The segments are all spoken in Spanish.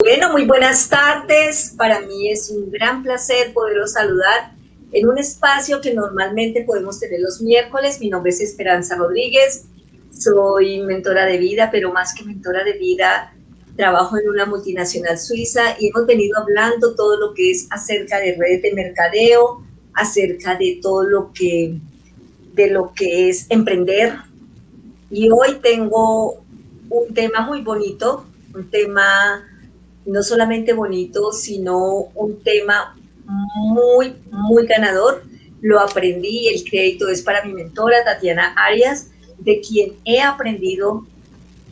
Bueno, muy buenas tardes. Para mí es un gran placer poderos saludar en un espacio que normalmente podemos tener los miércoles. Mi nombre es Esperanza Rodríguez. Soy mentora de vida, pero más que mentora de vida, trabajo en una multinacional suiza y hemos venido hablando todo lo que es acerca de redes de mercadeo, acerca de todo lo que de lo que es emprender. Y hoy tengo un tema muy bonito, un tema no solamente bonito, sino un tema muy, muy ganador. Lo aprendí, el crédito es para mi mentora Tatiana Arias, de quien he aprendido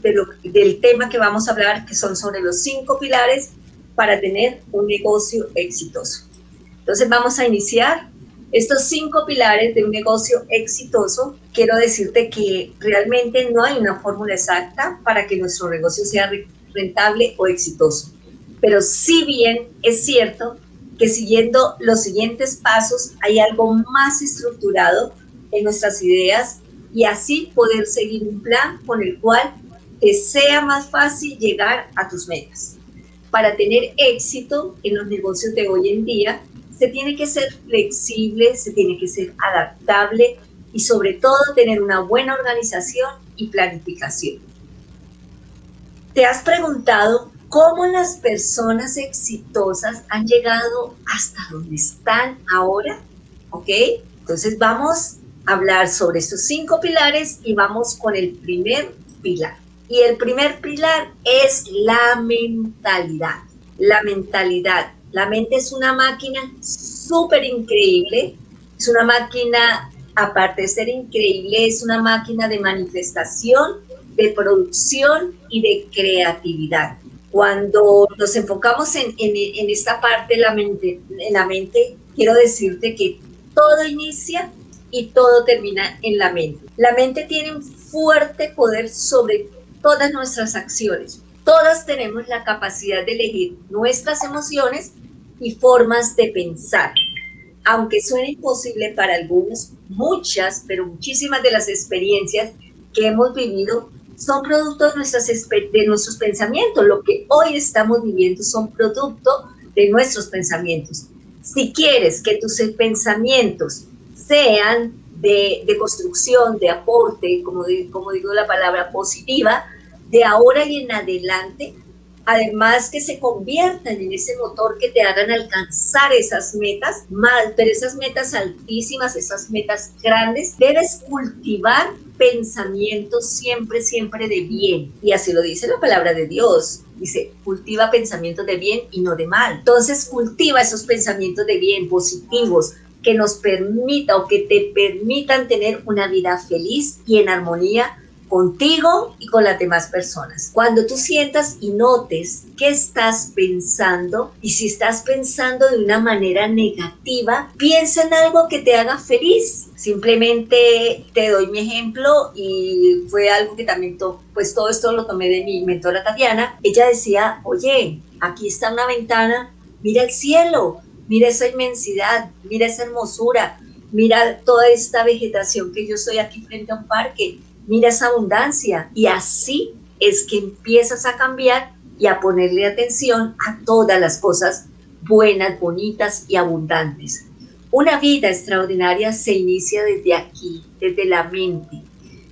de lo, del tema que vamos a hablar, que son sobre los cinco pilares para tener un negocio exitoso. Entonces vamos a iniciar estos cinco pilares de un negocio exitoso. Quiero decirte que realmente no hay una fórmula exacta para que nuestro negocio sea rentable o exitoso. Pero si bien es cierto que siguiendo los siguientes pasos hay algo más estructurado en nuestras ideas y así poder seguir un plan con el cual te sea más fácil llegar a tus metas. Para tener éxito en los negocios de hoy en día, se tiene que ser flexible, se tiene que ser adaptable y sobre todo tener una buena organización y planificación. ¿Te has preguntado cómo las personas exitosas han llegado hasta donde están ahora. ¿Ok? Entonces vamos a hablar sobre estos cinco pilares y vamos con el primer pilar. Y el primer pilar es la mentalidad. La mentalidad. La mente es una máquina súper increíble. Es una máquina, aparte de ser increíble, es una máquina de manifestación, de producción y de creatividad. Cuando nos enfocamos en, esta parte de la mente, en la mente, quiero decirte que todo inicia y todo termina en la mente. La mente tiene un fuerte poder sobre todas nuestras acciones. Todas tenemos la capacidad de elegir nuestras emociones y formas de pensar. Aunque suene imposible para algunos, muchas, pero muchísimas de las experiencias que hemos vivido son producto de, nuestras, de nuestros pensamientos. Lo que hoy estamos viviendo son producto de nuestros pensamientos. Si quieres que tus pensamientos sean de, de construcción, de aporte, como, como digo la palabra positiva, de ahora y en adelante, además que se conviertan en ese motor que te hagan alcanzar esas metas, mal, pero esas metas altísimas, esas metas grandes, debes cultivar pensamientos siempre, siempre de bien. Y así lo dice la palabra de Dios. Dice, cultiva pensamientos de bien y no de mal. Entonces cultiva esos pensamientos de bien, positivos, que nos permita o que te permitan tener una vida feliz y en armonía contigo y con las demás personas. Cuando tú sientas y notes qué estás pensando y si estás pensando de una manera negativa, piensa en algo que te haga feliz. Simplemente te doy mi ejemplo y fue algo que también, pues todo esto lo tomé de mi mentora Tatiana. Ella decía, oye, aquí está una ventana, mira el cielo, mira esa inmensidad, mira esa hermosura, mira toda esta vegetación que yo estoy aquí frente a un parque mira esa abundancia y así es que empiezas a cambiar y a ponerle atención a todas las cosas buenas, bonitas y abundantes. Una vida extraordinaria se inicia desde aquí, desde la mente.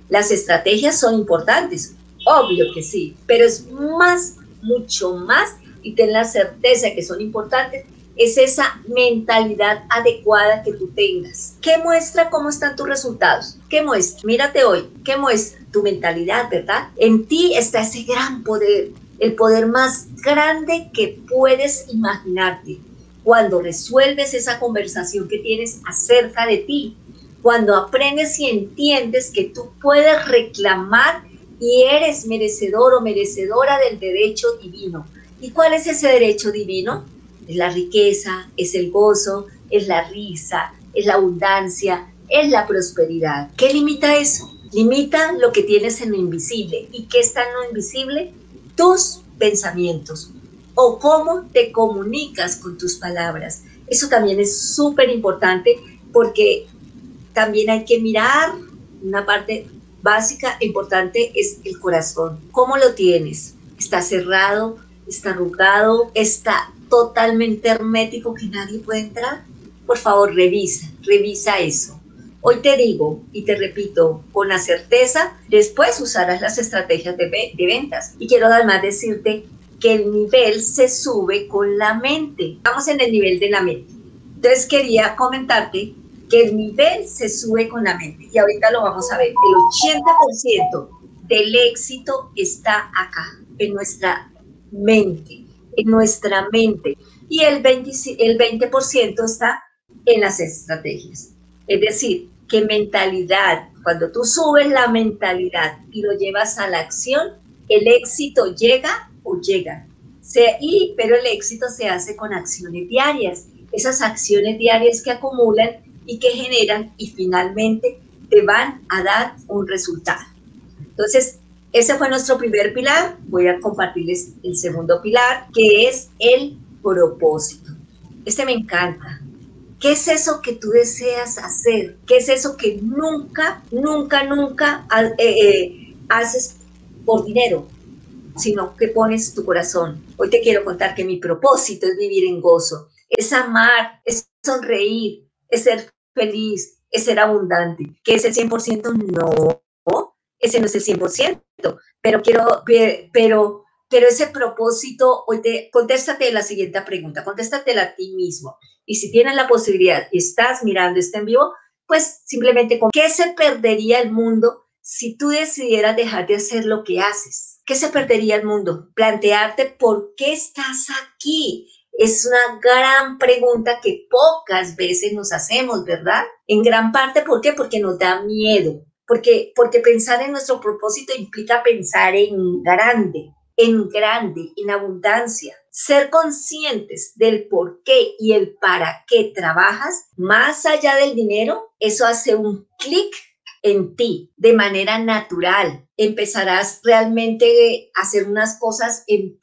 Las estrategias son importantes, obvio que sí, pero es más, mucho más, y ten la certeza que son importantes, es esa mentalidad adecuada que tú tengas. ¿Qué muestra cómo están tus resultados? ¿Qué muestra? Mírate hoy, ¿qué muestra? Tu mentalidad, ¿verdad? En ti está ese gran poder, el poder más grande que puedes imaginarte. Cuando resuelves esa conversación que tienes acerca de ti, cuando aprendes y entiendes que tú puedes reclamar y eres merecedor o merecedora del derecho divino. ¿Y cuál es ese derecho divino? Es la riqueza, es el gozo, es la risa, es la abundancia, es la prosperidad. ¿Qué limita eso? Limita lo que tienes en lo invisible. ¿Y qué está en lo invisible? Tus pensamientos o cómo te comunicas con tus palabras. Eso también es súper importante porque también hay que mirar una parte básica, importante, es el corazón. ¿Cómo lo tienes? ¿Está cerrado? está arrugado, está totalmente hermético que nadie puede entrar, por favor revisa, revisa eso. Hoy te digo y te repito con la certeza, después usarás las estrategias de, ventas. Y quiero además decirte que el nivel se sube con la mente. Estamos en el nivel de la mente. Entonces quería comentarte que el nivel se sube con la mente. Y ahorita lo vamos a ver. El 80% del éxito está acá, en nuestra mente, en nuestra mente. Y el 20%, el 20 está en las estrategias. Es decir, que mentalidad, cuando tú subes la mentalidad y lo llevas a la acción, el éxito llega o llega. Pero el éxito se hace con acciones diarias, esas acciones diarias que acumulan y que generan y finalmente te van a dar un resultado. Entonces, ese fue nuestro primer pilar. Voy a compartirles el segundo pilar, que es el propósito. Este me encanta. ¿Qué es eso que tú deseas hacer? ¿Qué es eso que nunca, nunca, nunca eh, eh, haces por dinero? sino que pones tu corazón. Hoy te quiero contar que mi propósito es vivir en gozo, es amar, es sonreír, es ser feliz, es ser abundante. ¿Qué es el 100%? No, ese no es el 100%, pero quiero, pero, pero ese propósito, contéstate la siguiente pregunta, contéstatela a ti mismo. Y si tienes la posibilidad, estás mirando este en vivo, pues simplemente con qué se perdería el mundo si tú decidieras dejar de hacer lo que haces. ¿Qué se perdería el mundo? Plantearte por qué estás aquí. Es una gran pregunta que pocas veces nos hacemos, ¿verdad? En gran parte, ¿por qué? Porque nos da miedo. Porque, pensar en nuestro propósito implica pensar en grande, en grande, en abundancia. Ser conscientes del por qué y el para qué trabajas, más allá del dinero, eso hace un clic en ti de manera natural. Empezarás realmente a hacer unas cosas eh,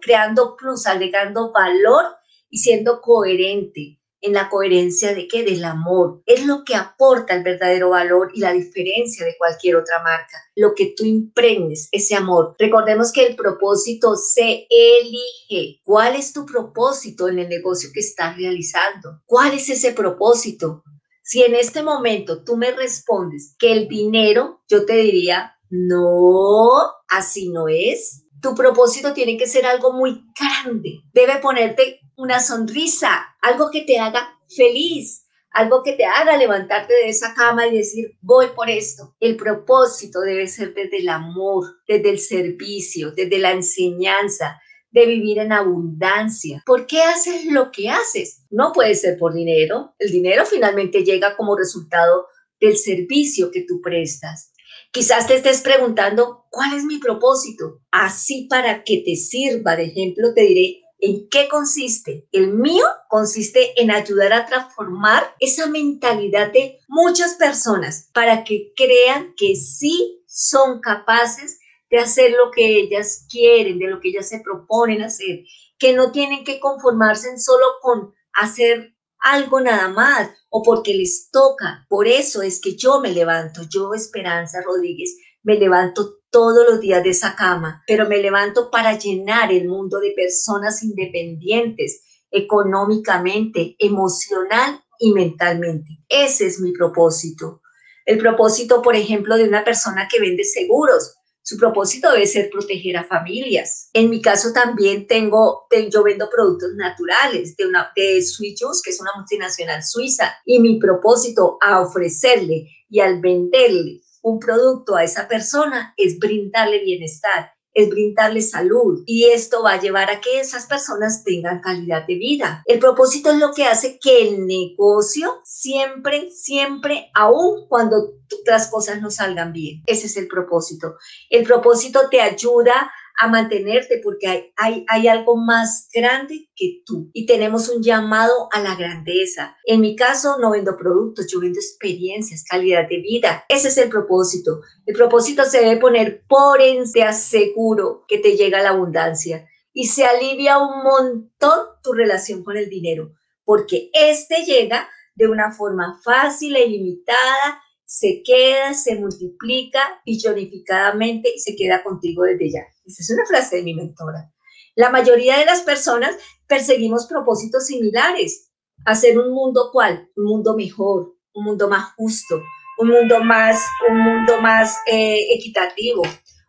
creando plus, agregando valor y siendo coherente. En la coherencia de qué? Del amor. Es lo que aporta el verdadero valor y la diferencia de cualquier otra marca. Lo que tú impregnes, ese amor. Recordemos que el propósito se elige. ¿Cuál es tu propósito en el negocio que estás realizando? ¿Cuál es ese propósito? Si en este momento tú me respondes que el dinero, yo te diría, no, así no es. Tu propósito tiene que ser algo muy grande. Debe ponerte una sonrisa, algo que te haga feliz, algo que te haga levantarte de esa cama y decir, voy por esto. El propósito debe ser desde el amor, desde el servicio, desde la enseñanza, de vivir en abundancia. ¿Por qué haces lo que haces? No puede ser por dinero. El dinero finalmente llega como resultado del servicio que tú prestas. Quizás te estés preguntando, ¿cuál es mi propósito? Así para que te sirva de ejemplo, te diré en qué consiste. El mío consiste en ayudar a transformar esa mentalidad de muchas personas para que crean que sí son capaces de hacer lo que ellas quieren, de lo que ellas se proponen hacer, que no tienen que conformarse solo con hacer algo nada más o porque les toca. Por eso es que yo me levanto, yo Esperanza Rodríguez, me levanto todos los días de esa cama, pero me levanto para llenar el mundo de personas independientes económicamente, emocional y mentalmente. Ese es mi propósito. El propósito, por ejemplo, de una persona que vende seguros. Su propósito debe ser proteger a familias. En mi caso también tengo, yo vendo productos naturales de, una, de Sweet que es una multinacional suiza, y mi propósito a ofrecerle y al venderle un producto a esa persona es brindarle bienestar es brindarle salud y esto va a llevar a que esas personas tengan calidad de vida. El propósito es lo que hace que el negocio siempre, siempre, aun cuando las cosas no salgan bien, ese es el propósito. El propósito te ayuda a mantenerte porque hay, hay, algo más grande que tú y tenemos un llamado a la grandeza. En mi caso no vendo productos, yo vendo experiencias, calidad de vida. Ese es el propósito. El propósito se debe poner por en te aseguro que te llega la abundancia y se alivia un montón tu relación con el dinero porque este llega de una forma fácil e ilimitada se queda, se multiplica billonificadamente y se queda contigo desde ya. Es una frase de mi mentora. La mayoría de las personas perseguimos propósitos similares, hacer un mundo cual, un mundo mejor, un mundo más justo, un mundo más, un mundo más eh, equitativo,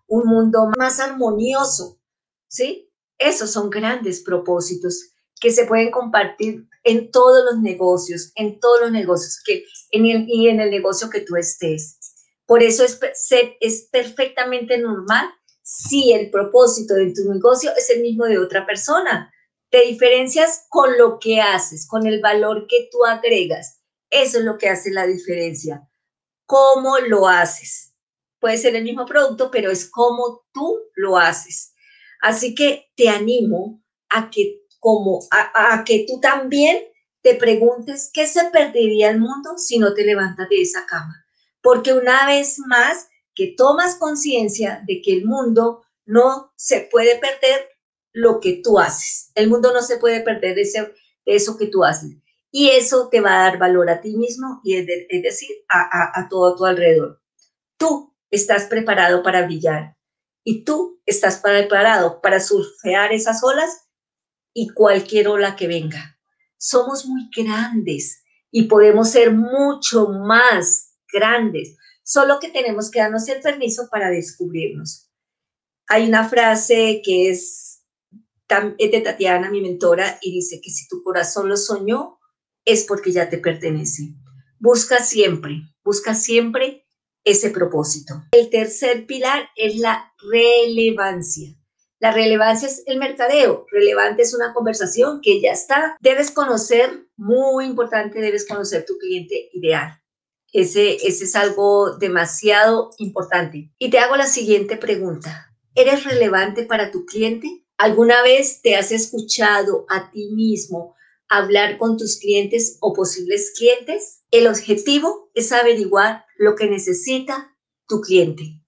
un mundo más armonioso, ¿sí? Esos son grandes propósitos que se pueden compartir en todos los negocios, en todos los negocios que, en el, y en el negocio que tú estés. Por eso es, es perfectamente normal si el propósito de tu negocio es el mismo de otra persona. Te diferencias con lo que haces, con el valor que tú agregas. Eso es lo que hace la diferencia. ¿Cómo lo haces? Puede ser el mismo producto, pero es cómo tú lo haces. Así que te animo a que como a, que tú también te preguntes qué se perdería el mundo si no te levantas de esa cama. Porque una vez más que tomas conciencia de que el mundo no se puede perder lo que tú haces. El mundo no se puede perder de, eso que tú haces. Y eso te va a dar valor a ti mismo y es, decir, a, a todo a tu alrededor. Tú estás preparado para brillar y tú estás preparado para surfear esas olas y cualquier ola que venga. Somos muy grandes y podemos ser mucho más grandes, solo que tenemos que darnos el permiso para descubrirnos. Hay una frase que es, de Tatiana, mi mentora, y dice que si tu corazón lo soñó, es porque ya te pertenece. Busca siempre, busca siempre ese propósito. El tercer pilar es la relevancia. La relevancia es el mercadeo. Relevante es una conversación que ya está. Debes conocer, muy importante, debes conocer tu cliente ideal. Ese, ese es algo demasiado importante. Y te hago la siguiente pregunta. ¿Eres relevante para tu cliente? ¿Alguna vez te has escuchado a ti mismo hablar con tus clientes o posibles clientes? El objetivo es averiguar lo que necesita tu cliente.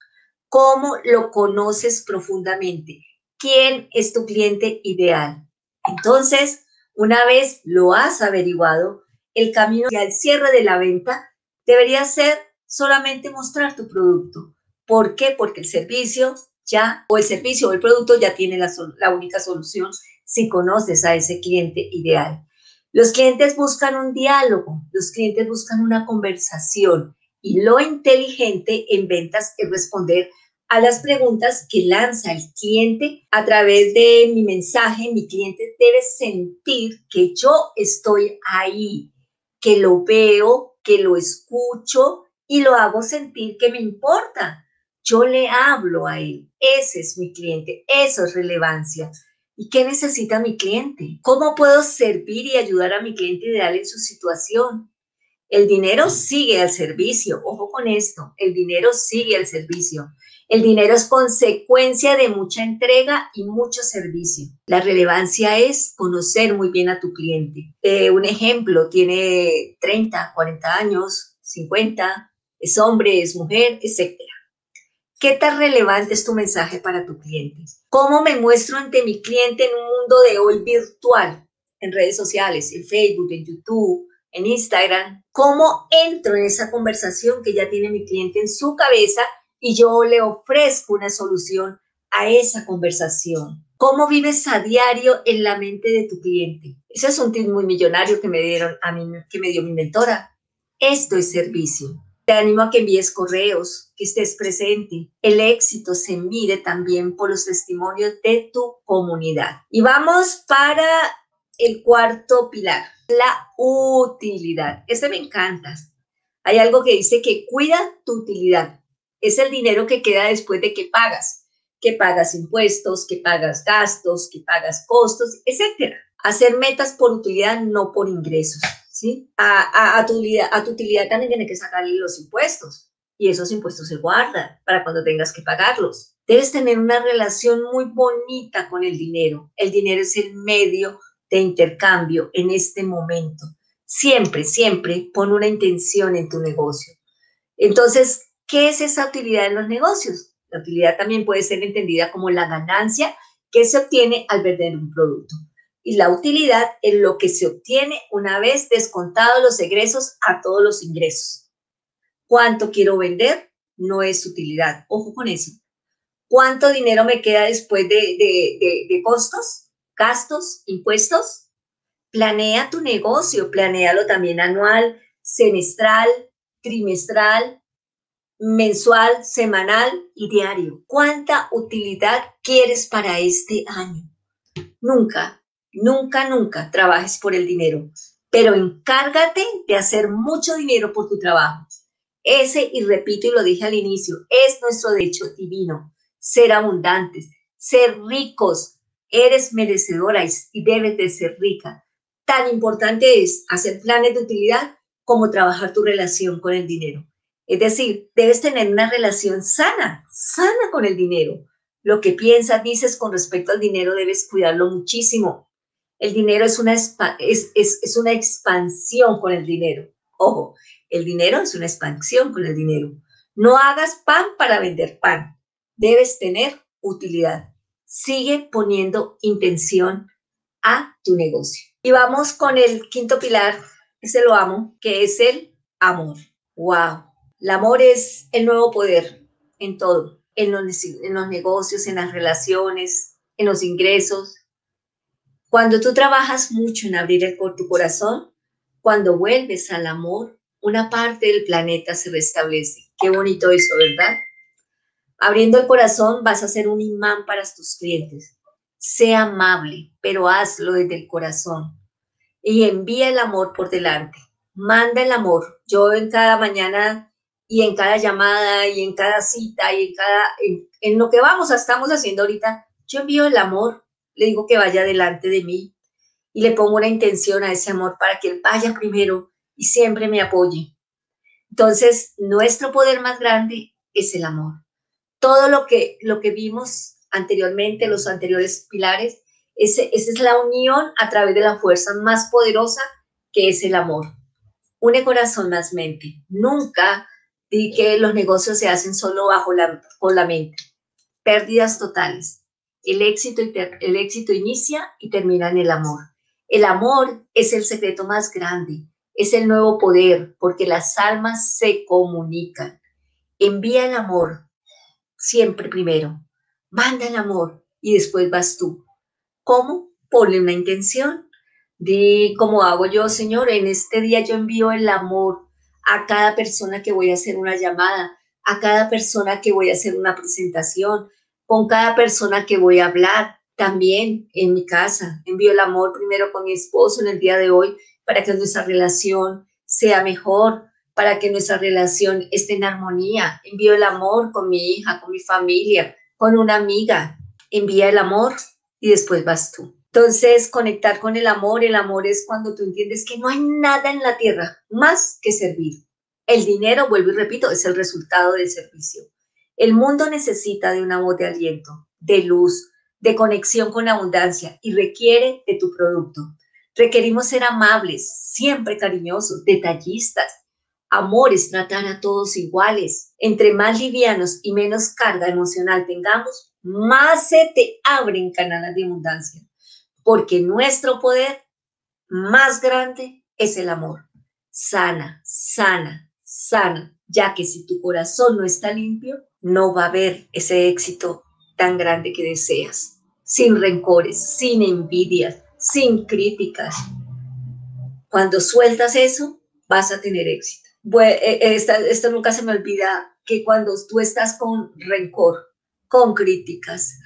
¿Cómo lo conoces profundamente? quién es tu cliente ideal. Entonces, una vez lo has averiguado, el camino el cierre de la venta debería ser solamente mostrar tu producto. ¿Por qué? Porque el servicio ya, o el servicio o el producto ya tiene la, la única solución si conoces a ese cliente ideal. Los clientes buscan un diálogo, los clientes buscan una conversación y lo inteligente en ventas es responder a las preguntas que lanza el cliente a través de mi mensaje. Mi cliente debe sentir que yo estoy ahí, que lo veo, que lo escucho y lo hago sentir que me importa. Yo le hablo a él. Ese es mi cliente. Eso es relevancia. ¿Y qué necesita mi cliente? ¿Cómo puedo servir y ayudar a mi cliente ideal en su situación? El dinero sigue al servicio. Ojo con esto. El dinero sigue al servicio. El dinero es consecuencia de mucha entrega y mucho servicio. La relevancia es conocer muy bien a tu cliente. Eh, un ejemplo, tiene 30, 40 años, 50, es hombre, es mujer, etc. ¿Qué tan relevante es tu mensaje para tu cliente? ¿Cómo me muestro ante mi cliente en un mundo de hoy virtual? En redes sociales, en Facebook, en YouTube, en Instagram. ¿Cómo entro en esa conversación que ya tiene mi cliente en su cabeza y yo le ofrezco una solución a esa conversación. ¿Cómo vives a diario en la mente de tu cliente? Ese es un tip muy millonario que me dieron a mí, que me dio mi mentora. Esto es servicio. Te animo a que envíes correos, que estés presente. El éxito se mide también por los testimonios de tu comunidad. Y vamos para el cuarto pilar, la utilidad. Este me encanta. Hay algo que dice que cuida tu utilidad es el dinero que queda después de que pagas, que pagas impuestos, que pagas gastos, que pagas costos, etcétera. Hacer metas por utilidad, no por ingresos, ¿sí? A, tu, utilidad, a tu utilidad también tiene que sacarle los impuestos y esos impuestos se guardan para cuando tengas que pagarlos. Debes tener una relación muy bonita con el dinero. El dinero es el medio de intercambio en este momento. Siempre, siempre pon una intención en tu negocio. Entonces, ¿Qué es esa utilidad en los negocios? La utilidad también puede ser entendida como la ganancia que se obtiene al vender un producto. Y la utilidad es lo que se obtiene una vez descontados los egresos a todos los ingresos. ¿Cuánto quiero vender? No es utilidad. Ojo con eso. ¿Cuánto dinero me queda después de, de, costos, gastos, impuestos? Planea tu negocio, planealo también anual, semestral, trimestral, mensual, semanal y diario. ¿Cuánta utilidad quieres para este año? Nunca, nunca, nunca trabajes por el dinero, pero encárgate de hacer mucho dinero por tu trabajo. Ese, y repito y lo dije al inicio, es nuestro derecho divino, ser abundantes, ser ricos. Eres merecedora y debes de ser rica. Tan importante es hacer planes de utilidad como trabajar tu relación con el dinero. Es decir, debes tener una relación sana, sana con el dinero. Lo que piensas, dices con respecto al dinero, debes cuidarlo muchísimo. El dinero es una, es, es, una expansión con el dinero. Ojo, el dinero es una expansión con el dinero. No hagas pan para vender pan. Debes tener utilidad. Sigue poniendo intención a tu negocio. Y vamos con el quinto pilar, ese lo amo, que es el amor. ¡Wow! El amor es el nuevo poder en todo, en los, negocios, en las relaciones, en los ingresos. Cuando tú trabajas mucho en abrir el, tu corazón, cuando vuelves al amor, una parte del planeta se restablece. Qué bonito eso, ¿verdad? Abriendo el corazón vas a ser un imán para tus clientes. Sea amable, pero hazlo desde el corazón. Y envía el amor por delante. Manda el amor. Yo en cada mañana y en cada llamada y en cada cita y en cada, en, lo que vamos, estamos haciendo ahorita, yo envío el amor, le digo que vaya delante de mí y le pongo una intención a ese amor para que él vaya primero y siempre me apoye. Entonces, nuestro poder más grande es el amor. Todo lo que, lo que vimos anteriormente, los anteriores pilares, ese, esa es la unión a través de la fuerza más poderosa que es el amor. Une corazón más mente. Nunca y que los negocios se hacen solo bajo la, con la mente. Pérdidas totales. El éxito, el éxito inicia y termina en el amor. El amor es el secreto más grande, es el nuevo poder, porque las almas se comunican. Envía el amor siempre primero. Manda el amor y después vas tú. ¿Cómo? Ponle una intención. Di, como hago yo, Señor, en este día yo envío el amor a cada persona que voy a hacer una llamada, a cada persona que voy a hacer una presentación, con cada persona que voy a hablar, también en mi casa. Envío el amor primero con mi esposo en el día de hoy para que nuestra relación sea mejor, para que nuestra relación esté en armonía. Envío el amor con mi hija, con mi familia, con una amiga. Envía el amor y después vas tú. Entonces, conectar con el amor, el amor es cuando tú entiendes que no hay nada en la tierra más que servir. El dinero, vuelvo y repito, es el resultado del servicio. El mundo necesita de una voz de aliento, de luz, de conexión con abundancia y requiere de tu producto. Requerimos ser amables, siempre cariñosos, detallistas. Amor es tratar a todos iguales. Entre más livianos y menos carga emocional tengamos, más se te abren canales de abundancia porque nuestro poder más grande es el amor. Sana, sana, sana, ya que si tu corazón no está limpio, no va a haber ese éxito tan grande que deseas, sin rencores, sin envidias, sin críticas. Cuando sueltas eso, vas a tener éxito. Eh, esto nunca se me olvida que cuando tú estás con rencor, con críticas,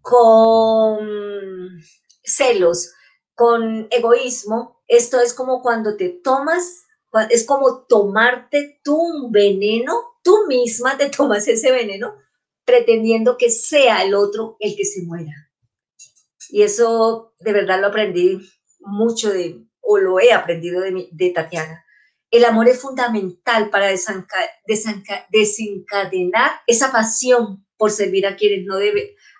con celos, con egoísmo, esto es como cuando te tomas, es como tomarte tú un veneno, tú misma te tomas ese veneno pretendiendo que sea el otro el que se muera. Y eso de verdad lo aprendí mucho de, o lo he aprendido de, de Tatiana. El amor es fundamental para desencadenar esa pasión por servir a quienes no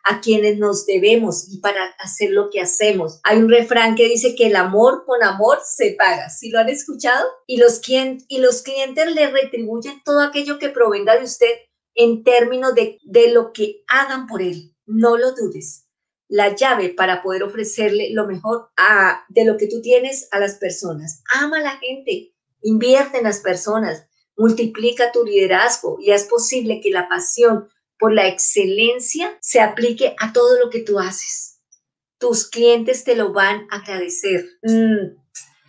a quienes nos debemos y para hacer lo que hacemos. Hay un refrán que dice que el amor con amor se paga. ¿Sí lo han escuchado? Y los, y los clientes le retribuyen todo aquello que provenga de usted en términos de, de lo que hagan por él. No lo dudes. La llave para poder ofrecerle lo mejor a, de lo que tú tienes a las personas. Ama a la gente, invierte en las personas, multiplica tu liderazgo y es posible que la pasión por la excelencia se aplique a todo lo que tú haces. Tus clientes te lo van a agradecer. Mm,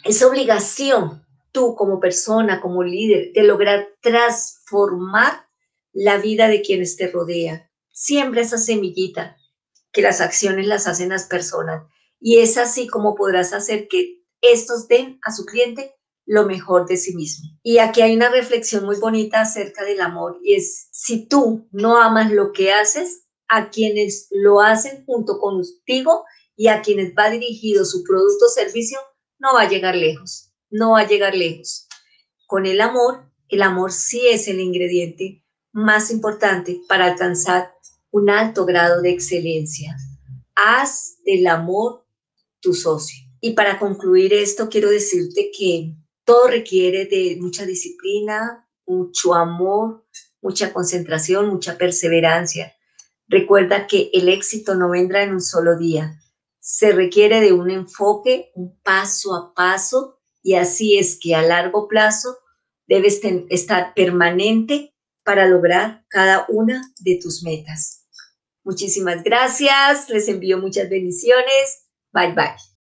es obligación tú como persona, como líder, de lograr transformar la vida de quienes te rodean. Siembra esa semillita que las acciones las hacen las personas. Y es así como podrás hacer que estos den a su cliente lo mejor de sí mismo. Y aquí hay una reflexión muy bonita acerca del amor y es, si tú no amas lo que haces, a quienes lo hacen junto contigo y a quienes va dirigido su producto o servicio, no va a llegar lejos, no va a llegar lejos. Con el amor, el amor sí es el ingrediente más importante para alcanzar un alto grado de excelencia. Haz del amor tu socio. Y para concluir esto, quiero decirte que todo requiere de mucha disciplina, mucho amor, mucha concentración, mucha perseverancia. Recuerda que el éxito no vendrá en un solo día. Se requiere de un enfoque, un paso a paso, y así es que a largo plazo debes estar permanente para lograr cada una de tus metas. Muchísimas gracias, les envío muchas bendiciones. Bye bye.